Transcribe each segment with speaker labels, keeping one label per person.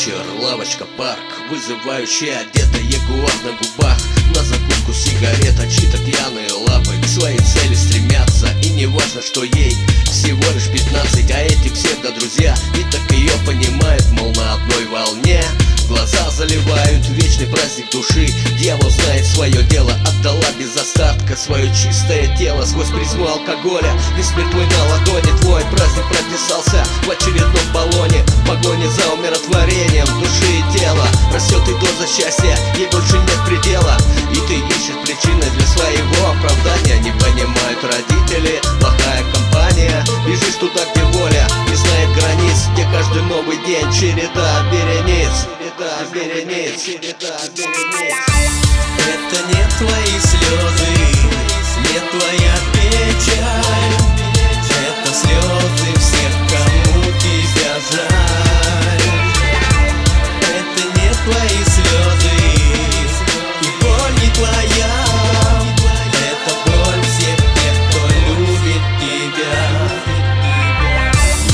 Speaker 1: девочка парк Вызывающая одета ягуар на губах. На закуску сигарета, чьи-то пьяные лапы. К своей цели стремятся И не важно, что ей. Всего лишь 15 А эти псевдо-друзья и так ее понимают Мол, на одной волне Глаза заливают вечный праздник души. Дьявол знает свое дело Отдала без остатка свое чистое тело. Сквозь призму алкоголя Весь мир твой на ладони. Твой праздник прописался в очередном баллоне. В погоне за умиротворением души и тела. Растет и доза счастья Ей больше нет предела. И ты ищешь причины для своего оправдания. Не понимают родители Плохая компания. Бежишь туда, где воля Не знает границ Где каждый новый день. Череда верениц
Speaker 2: Это не твои слезы, не твоя печаль. Это слезы всех, кому тебя жаль. Это не твои слезы, и боль не твоя. Это боль всех тех, кто любит тебя.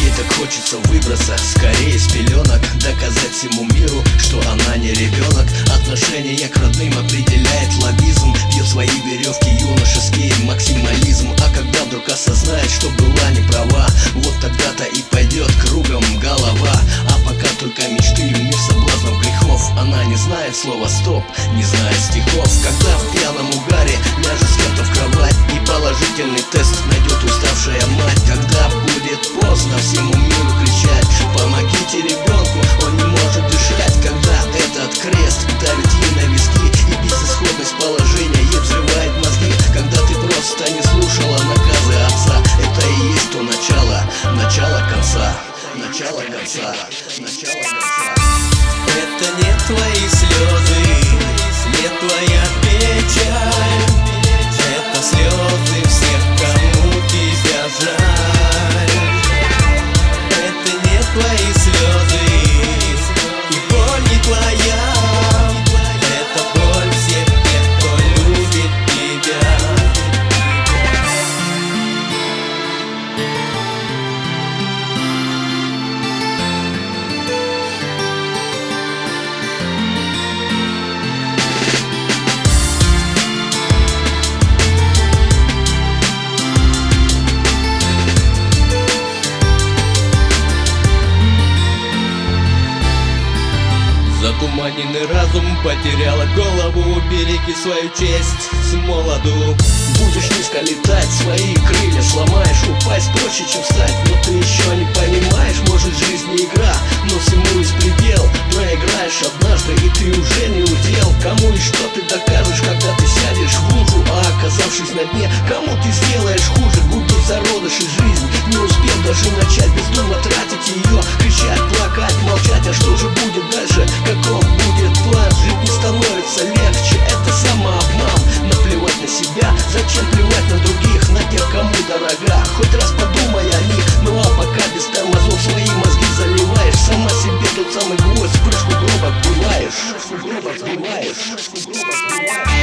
Speaker 1: Ей так хочется выбраться скорее с пеленок Доказать всему миру, Начало конца, начало конца
Speaker 2: Это не твои слезы, не твоя печаль. Это слезы всех, кому тебя жаль. Это не твои
Speaker 1: Затуманенный разум потеряла голову. Береги свою честь с молоду. Будешь низко летать, свои крылья сломаешь. Упасть проще, чем встать, но ты еще не понимаешь Может жизнь не игра, но всему есть предел. Проиграешь однажды и ты уже не удел. Кому и что ты докажешь, когда ты сядешь в лужу? А оказавшись на дне, кому ты сделаешь хуже? Губит зародыш и жизнь, не успев даже начать Ludovic, Ludovic, Ludovic, Ludovic, Ludovic, Ludovic,